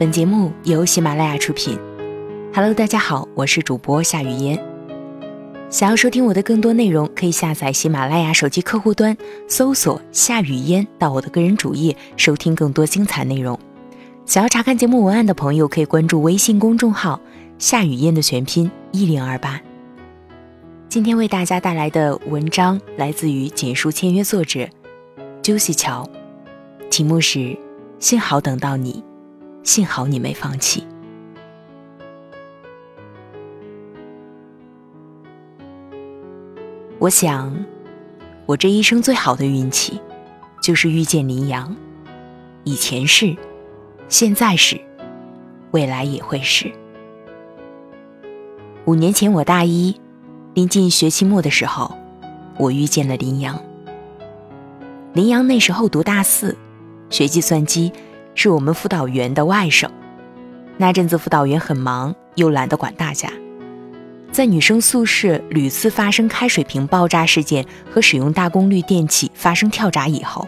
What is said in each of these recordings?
本节目由喜马拉雅出品。Hello，大家好，我是主播夏雨嫣。想要收听我的更多内容，可以下载喜马拉雅手机客户端，搜索“夏雨嫣”，到我的个人主页收听更多精彩内容。想要查看节目文案的朋友，可以关注微信公众号“夏雨嫣”的全拼一零二八。今天为大家带来的文章来自于简书签约作者 Juicy 乔，题目是“幸好等到你，幸好你没放弃”。我想，我这一生最好的运气，就是遇见林阳。以前是，现在是，未来也会是。五年前我大一，临近学期末的时候，我遇见了林阳。林阳那时候读大四，学计算机，是我们辅导员的外甥。那阵子辅导员很忙，又懒得管大家。在女生宿舍屡次发生开水瓶爆炸事件和使用大功率电器发生跳闸以后，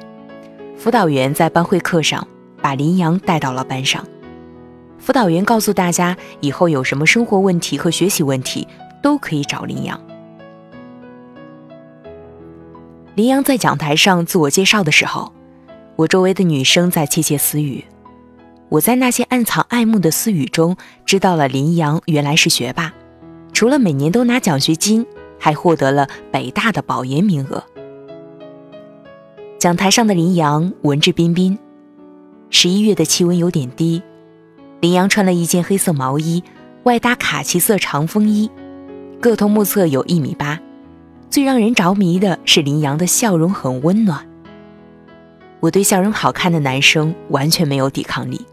辅导员在班会课上把林阳带到了班上。辅导员告诉大家，以后有什么生活问题和学习问题都可以找林阳。林阳在讲台上自我介绍的时候，我周围的女生在窃窃私语。我在那些暗藏爱慕的私语中，知道了林阳原来是学霸。除了每年都拿奖学金，还获得了北大的保研名额。讲台上的林阳文质彬彬。十一月的气温有点低，林阳穿了一件黑色毛衣，外搭卡其色长风衣，个头目测有一米八。最让人着迷的是林阳的笑容很温暖。我对笑容好看的男生完全没有抵抗力。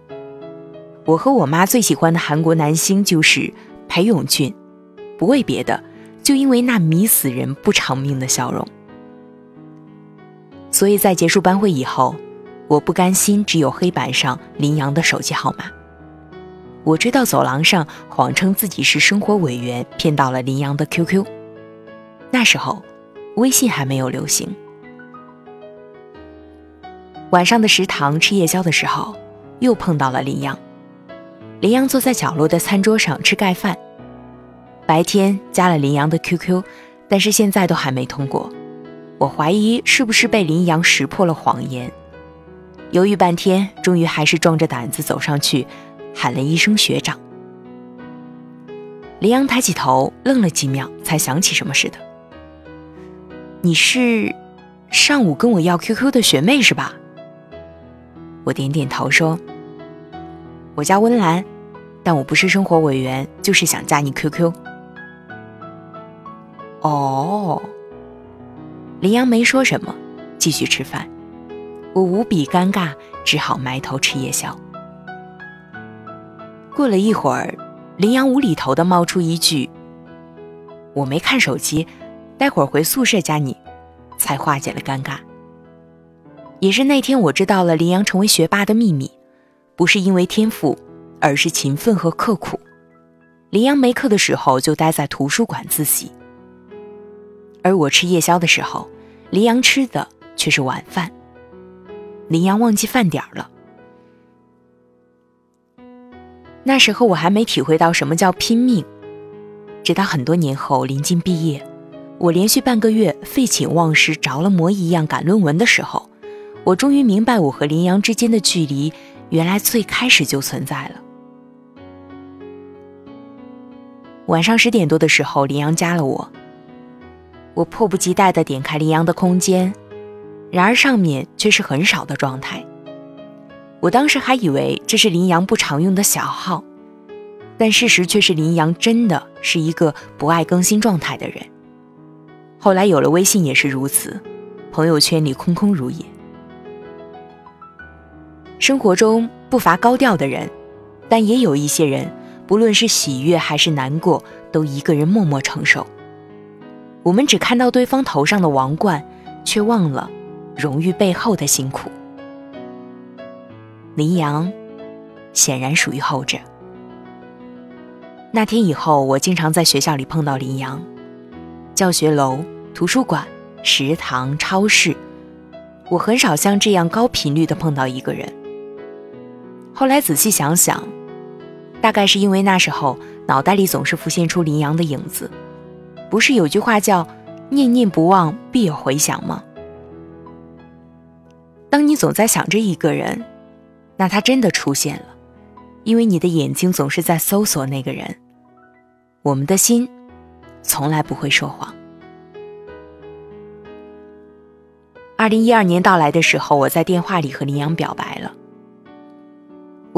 我和我妈最喜欢的韩国男星就是裴勇俊。不为别的，就因为那迷死人不偿命的笑容。所以在结束班会以后，我不甘心只有黑板上林阳的手机号码，我追到走廊上，谎称自己是生活委员，骗到了林阳的 QQ。那时候，微信还没有流行。晚上的食堂吃夜宵的时候，又碰到了林阳。林阳坐在角落的餐桌上吃盖饭。白天加了林阳的 QQ，但是现在都还没通过。我怀疑是不是被林阳识破了谎言。犹豫半天，终于还是壮着胆子走上去，喊了一声学长。林阳抬起头，愣了几秒，才想起什么似的：“你是上午跟我要 QQ 的学妹是吧？”我点点头说：“我叫温岚，但我不是生活委员，就是想加你 QQ。”哦，林阳没说什么，继续吃饭。我无比尴尬，只好埋头吃夜宵。过了一会儿，林阳无厘头的冒出一句：“我没看手机，待会儿回宿舍加你。”才化解了尴尬。也是那天，我知道了林阳成为学霸的秘密，不是因为天赋，而是勤奋和刻苦。林阳没课的时候，就待在图书馆自习。而我吃夜宵的时候，林阳吃的却是晚饭。林阳忘记饭点了。那时候我还没体会到什么叫拼命，直到很多年后临近毕业，我连续半个月废寝忘食、着了魔一样赶论文的时候，我终于明白我和林阳之间的距离原来最开始就存在了。晚上十点多的时候，林阳加了我。我迫不及待地点开林阳的空间，然而上面却是很少的状态。我当时还以为这是林阳不常用的小号，但事实却是林阳真的是一个不爱更新状态的人。后来有了微信也是如此，朋友圈里空空如也。生活中不乏高调的人，但也有一些人，不论是喜悦还是难过，都一个人默默承受。我们只看到对方头上的王冠，却忘了荣誉背后的辛苦。林阳显然属于后者。那天以后，我经常在学校里碰到林阳，教学楼、图书馆、食堂、超市，我很少像这样高频率的碰到一个人。后来仔细想想，大概是因为那时候脑袋里总是浮现出林阳的影子。不是有句话叫“念念不忘，必有回响”吗？当你总在想着一个人，那他真的出现了，因为你的眼睛总是在搜索那个人。我们的心从来不会说谎。二零一二年到来的时候，我在电话里和林阳表白了。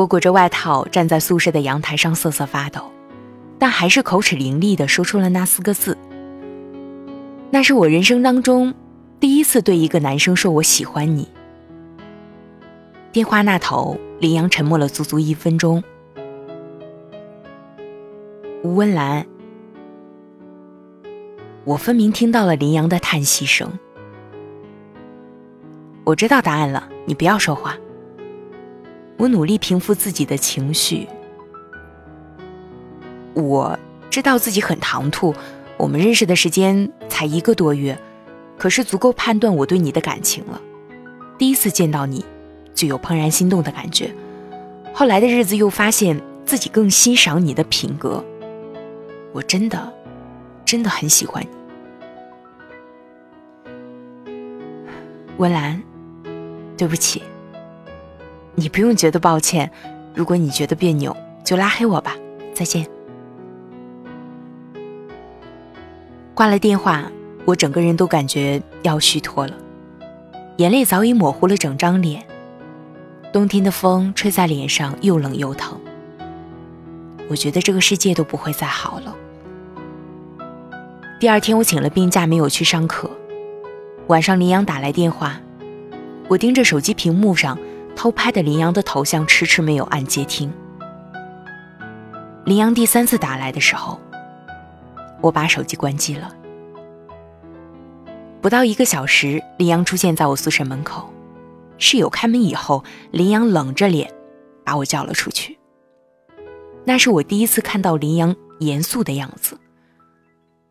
我裹着外套站在宿舍的阳台上瑟瑟发抖，但还是口齿伶俐地说出了那四个字。那是我人生当中第一次对一个男生说我喜欢你。电话那头，林阳沉默了足足一分钟。吴温岚，我分明听到了林阳的叹息声。我知道答案了，你不要说话。我努力平复自己的情绪。我知道自己很唐突，我们认识的时间才一个多月，可是足够判断我对你的感情了。第一次见到你。就有怦然心动的感觉，后来的日子又发现自己更欣赏你的品格，我真的，真的很喜欢你，文兰，对不起，你不用觉得抱歉，如果你觉得别扭，就拉黑我吧，再见。挂了电话，我整个人都感觉要虚脱了，眼泪早已模糊了整张脸。冬天的风吹在脸上，又冷又疼。我觉得这个世界都不会再好了。第二天，我请了病假，没有去上课。晚上，林阳打来电话，我盯着手机屏幕上偷拍的林阳的头像，迟迟没有按接听。林阳第三次打来的时候，我把手机关机了。不到一个小时，林阳出现在我宿舍门口。室友开门以后，林阳冷着脸把我叫了出去。那是我第一次看到林阳严肃的样子。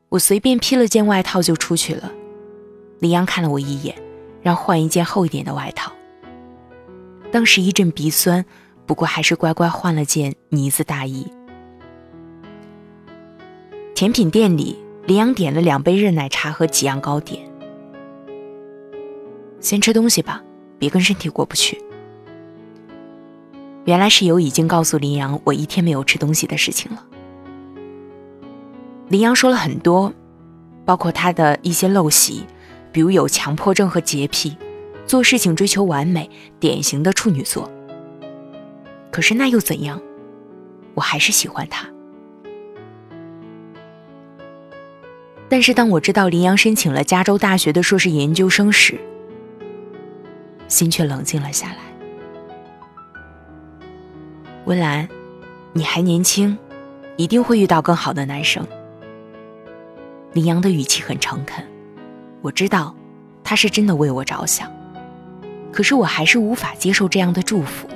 我随便披了件外套就出去了。林阳看了我一眼，让换一件厚一点的外套。当时一阵鼻酸，不过还是乖乖换了件呢子大衣。甜品店里，林阳点了两杯热奶茶和几样糕点。先吃东西吧。别跟身体过不去。原来室友已经告诉林阳我一天没有吃东西的事情了。林阳说了很多，包括他的一些陋习，比如有强迫症和洁癖，做事情追求完美，典型的处女座。可是那又怎样？我还是喜欢他。但是当我知道林阳申请了加州大学的硕士研究生时，心却冷静了下来。温岚，你还年轻，一定会遇到更好的男生。林阳的语气很诚恳，我知道他是真的为我着想，可是我还是无法接受这样的祝福。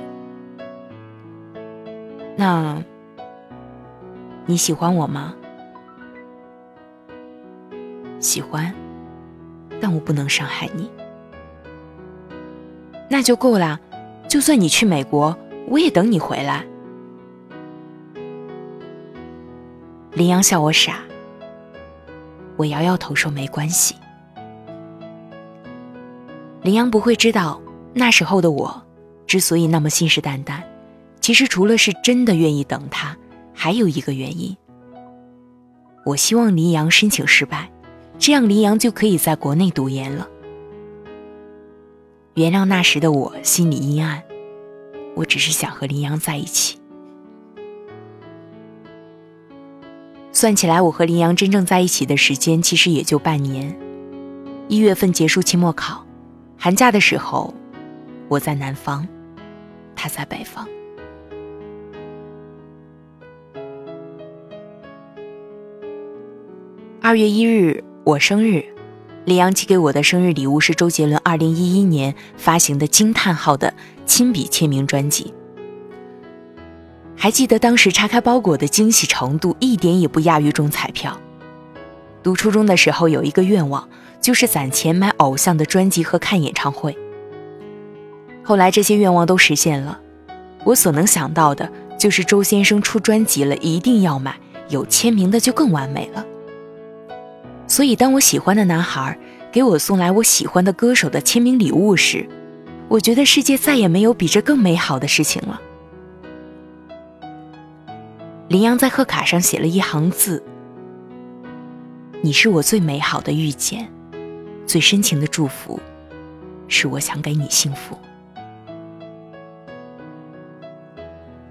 那你喜欢我吗？喜欢，但我不能伤害你。那就够了，就算你去美国，我也等你回来。林阳笑我傻，我摇摇头说没关系。林阳不会知道，那时候的我之所以那么信誓旦旦，其实除了是真的愿意等他，还有一个原因。我希望林阳申请失败，这样林阳就可以在国内读研了。原谅那时的我心里阴暗，我只是想和林阳在一起。算起来，我和林阳真正在一起的时间其实也就半年。一月份结束期末考，寒假的时候，我在南方，他在北方。二月一日，我生日。李阳寄给我的生日礼物是周杰伦2011年发行的惊叹号的亲笔签名专辑。还记得当时拆开包裹的惊喜程度，一点也不亚于中彩票。读初中的时候有一个愿望，就是攒钱买偶像的专辑和看演唱会。后来这些愿望都实现了，我所能想到的就是周先生出专辑了，一定要买，有签名的就更完美了。所以，当我喜欢的男孩给我送来我喜欢的歌手的签名礼物时，我觉得世界再也没有比这更美好的事情了。林阳在贺卡上写了一行字：“你是我最美好的遇见，最深情的祝福，是我想给你幸福。”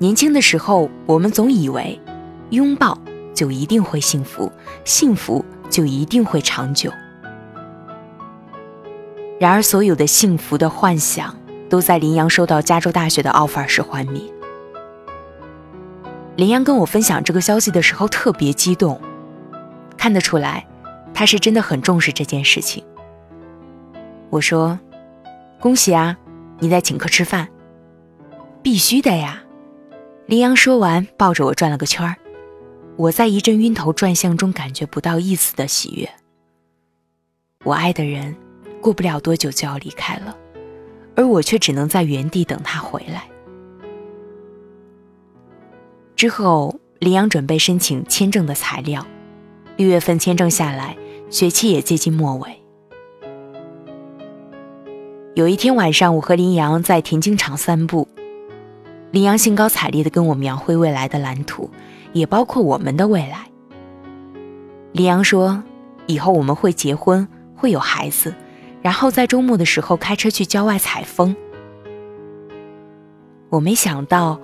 年轻的时候，我们总以为拥抱就一定会幸福，幸福就一定会长久。然而，所有的幸福的幻想都在林阳收到加州大学的 offer 时幻灭。林阳跟我分享这个消息的时候特别激动，看得出来，他是真的很重视这件事情。我说：“恭喜啊，你在请客吃饭，必须的呀。”林阳说完，抱着我转了个圈儿。我在一阵晕头转向中感觉不到一丝的喜悦。我爱的人，过不了多久就要离开了，而我却只能在原地等他回来。之后，林阳准备申请签证的材料。六月份签证下来，学期也接近末尾。有一天晚上，我和林阳在田径场散步，林阳兴高采烈地跟我描绘未来的蓝图，也包括我们的未来。林阳说：“以后我们会结婚，会有孩子，然后在周末的时候开车去郊外采风。”我没想到。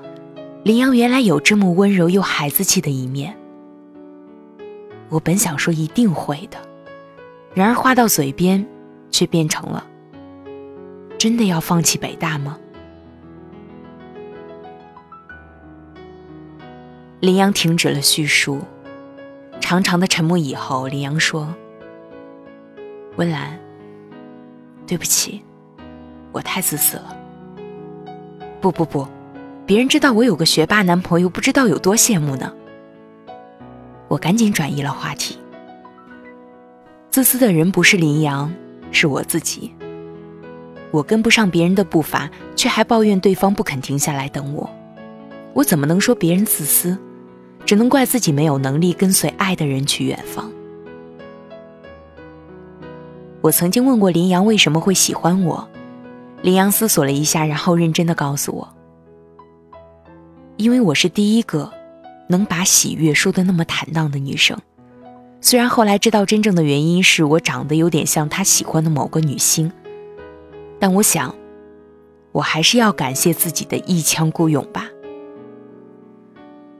林阳原来有这么温柔又孩子气的一面，我本想说一定会的，然而话到嘴边，却变成了：真的要放弃北大吗？林阳停止了叙述，长长的沉默以后，林阳说：“温岚，对不起，我太自私了。不不不。”别人知道我有个学霸男朋友，不知道有多羡慕呢。我赶紧转移了话题。自私的人不是林阳，是我自己。我跟不上别人的步伐，却还抱怨对方不肯停下来等我。我怎么能说别人自私？只能怪自己没有能力跟随爱的人去远方。我曾经问过林阳为什么会喜欢我，林阳思索了一下，然后认真的告诉我。因为我是第一个能把喜悦说的那么坦荡的女生，虽然后来知道真正的原因是我长得有点像他喜欢的某个女星，但我想，我还是要感谢自己的一腔孤勇吧。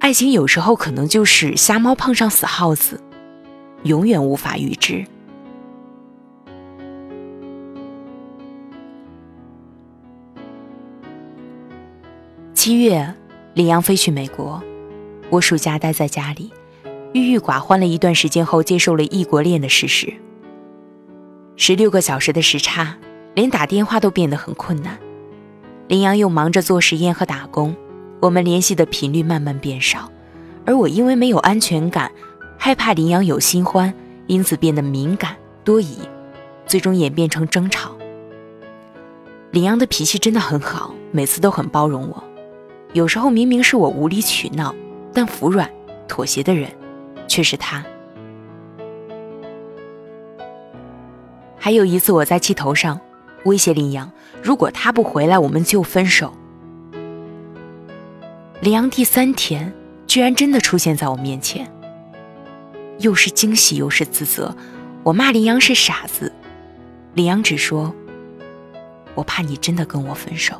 爱情有时候可能就是瞎猫碰上死耗子，永远无法预知。七月。李阳飞去美国，我暑假待在家里，郁郁寡欢了一段时间后，接受了异国恋的事实。十六个小时的时差，连打电话都变得很困难。林阳又忙着做实验和打工，我们联系的频率慢慢变少。而我因为没有安全感，害怕林阳有新欢，因此变得敏感多疑，最终演变成争吵。林阳的脾气真的很好，每次都很包容我。有时候明明是我无理取闹，但服软、妥协的人却是他。还有一次，我在气头上威胁林阳，如果他不回来，我们就分手。林阳第三天居然真的出现在我面前，又是惊喜又是自责。我骂林阳是傻子，林阳只说：“我怕你真的跟我分手。”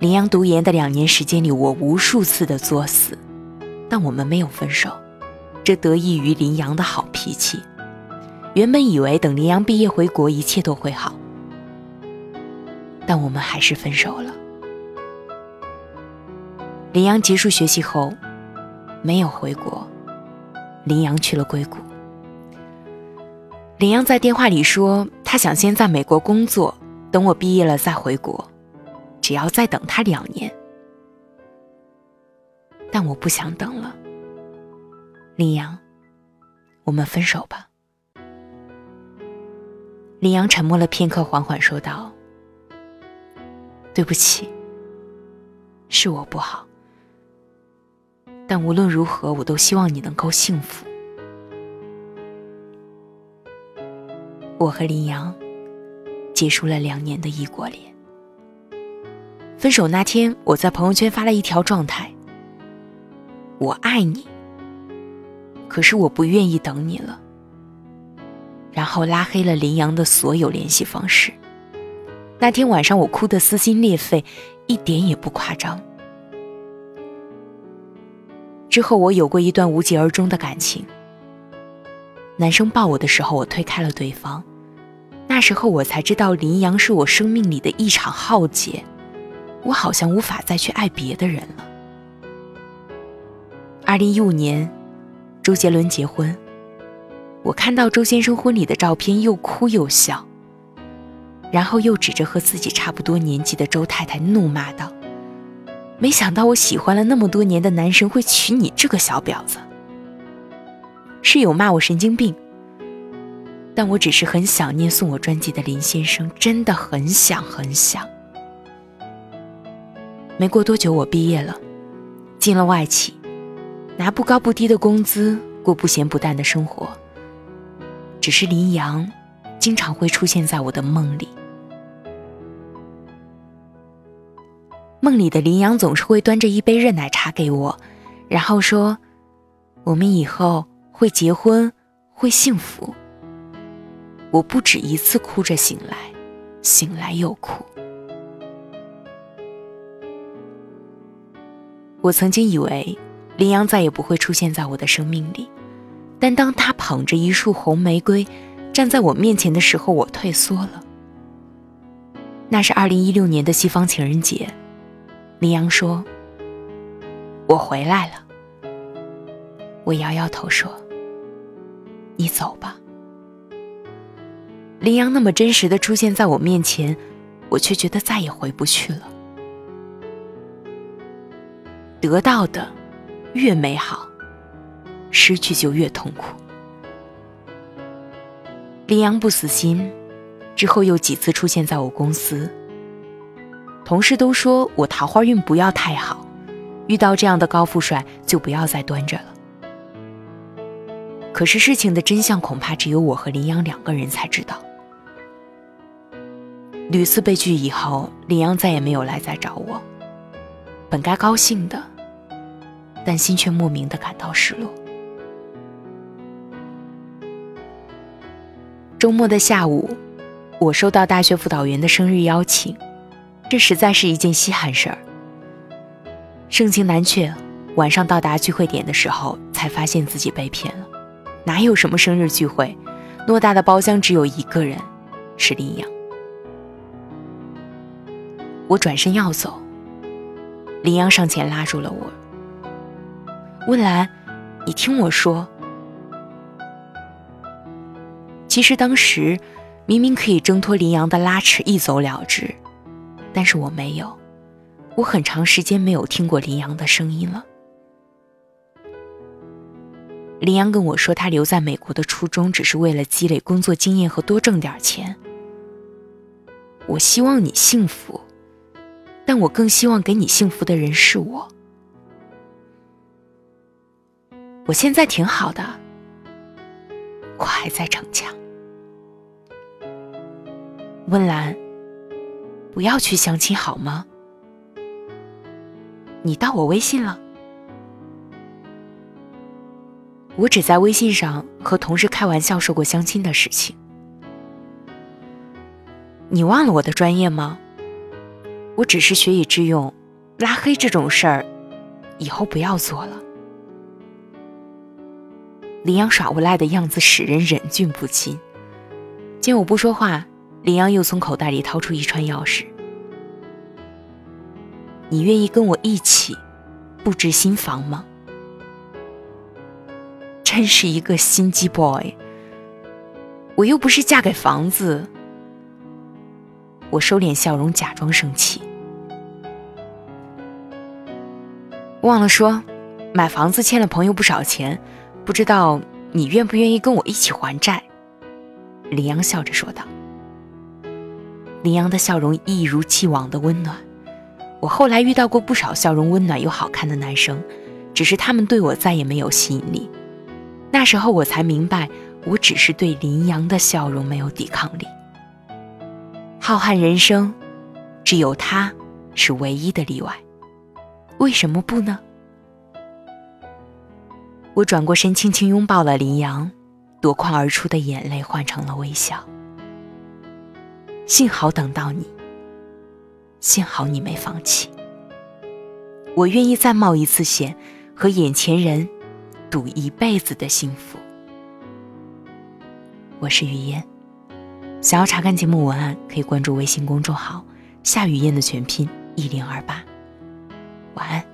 林阳读研的两年时间里，我无数次的作死，但我们没有分手，这得益于林阳的好脾气。原本以为等林阳毕业回国，一切都会好，但我们还是分手了。林阳结束学习后，没有回国，林阳去了硅谷。林阳在电话里说，他想先在美国工作，等我毕业了再回国。只要再等他两年，但我不想等了。林阳，我们分手吧。林阳沉默了片刻，缓缓说道：“对不起，是我不好。但无论如何，我都希望你能够幸福。我和林阳结束了两年的异国恋。分手那天，我在朋友圈发了一条状态：“我爱你，可是我不愿意等你了。”然后拉黑了林阳的所有联系方式。那天晚上，我哭得撕心裂肺，一点也不夸张。之后，我有过一段无疾而终的感情。男生抱我的时候，我推开了对方。那时候，我才知道林阳是我生命里的一场浩劫。我好像无法再去爱别的人了。二零一五年，周杰伦结婚。我看到周先生婚礼的照片，又哭又笑。然后又指着和自己差不多年纪的周太太怒骂道：“没想到我喜欢了那么多年的男神会娶你这个小婊子。”室友骂我神经病，但我只是很想念送我专辑的林先生，真的很想很想。没过多久，我毕业了，进了外企，拿不高不低的工资，过不咸不淡的生活。只是林阳，经常会出现在我的梦里。梦里的林阳总是会端着一杯热奶茶给我，然后说：“我们以后会结婚，会幸福。”我不止一次哭着醒来，醒来又哭。我曾经以为林阳再也不会出现在我的生命里，但当他捧着一束红玫瑰站在我面前的时候，我退缩了。那是二零一六年的西方情人节。林阳说：“我回来了。”我摇摇头说：“你走吧。”林阳那么真实的出现在我面前，我却觉得再也回不去了。得到的越美好，失去就越痛苦。林阳不死心，之后又几次出现在我公司。同事都说我桃花运不要太好，遇到这样的高富帅就不要再端着了。可是事情的真相恐怕只有我和林阳两个人才知道。屡次被拒以后，林阳再也没有来再找我。本该高兴的，但心却莫名的感到失落。周末的下午，我收到大学辅导员的生日邀请。这实在是一件稀罕事儿。盛情难却，晚上到达聚会点的时候，才发现自己被骗了。哪有什么生日聚会？偌大的包厢只有一个人，是林阳。我转身要走，林阳上前拉住了我。温岚，你听我说，其实当时明明可以挣脱林阳的拉扯，一走了之。但是我没有，我很长时间没有听过林阳的声音了。林阳跟我说，他留在美国的初衷只是为了积累工作经验和多挣点钱。我希望你幸福，但我更希望给你幸福的人是我。我现在挺好的，我还在逞强。温岚。不要去相亲好吗？你到我微信了？我只在微信上和同事开玩笑说过相亲的事情。你忘了我的专业吗？我只是学以致用，拉黑这种事儿，以后不要做了。林阳耍无赖的样子使人忍俊不禁。见我不说话。林阳又从口袋里掏出一串钥匙。你愿意跟我一起布置新房吗？真是一个心机 boy。我又不是嫁给房子。我收敛笑容，假装生气。忘了说，买房子欠了朋友不少钱，不知道你愿不愿意跟我一起还债？林阳笑着说道。林阳的笑容一如既往的温暖。我后来遇到过不少笑容温暖又好看的男生，只是他们对我再也没有吸引力。那时候我才明白，我只是对林阳的笑容没有抵抗力。浩瀚人生，只有他是唯一的例外。为什么不呢？我转过身，轻轻拥抱了林阳，夺眶而出的眼泪换成了微笑。幸好等到你，幸好你没放弃。我愿意再冒一次险，和眼前人赌一辈子的幸福。我是雨嫣，想要查看节目文案，可以关注微信公众号“夏雨嫣”的全拼一零二八。晚安。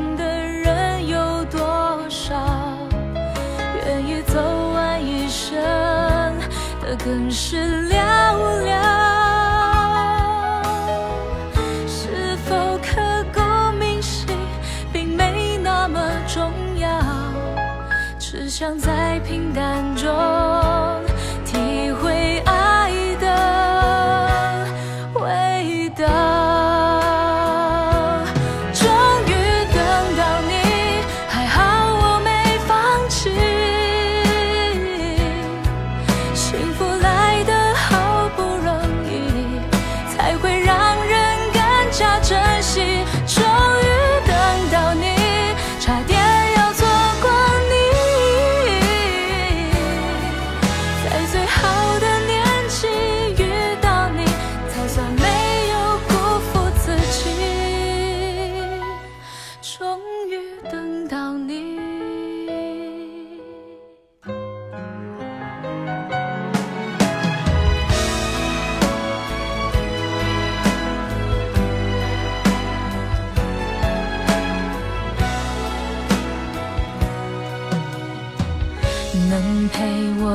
更深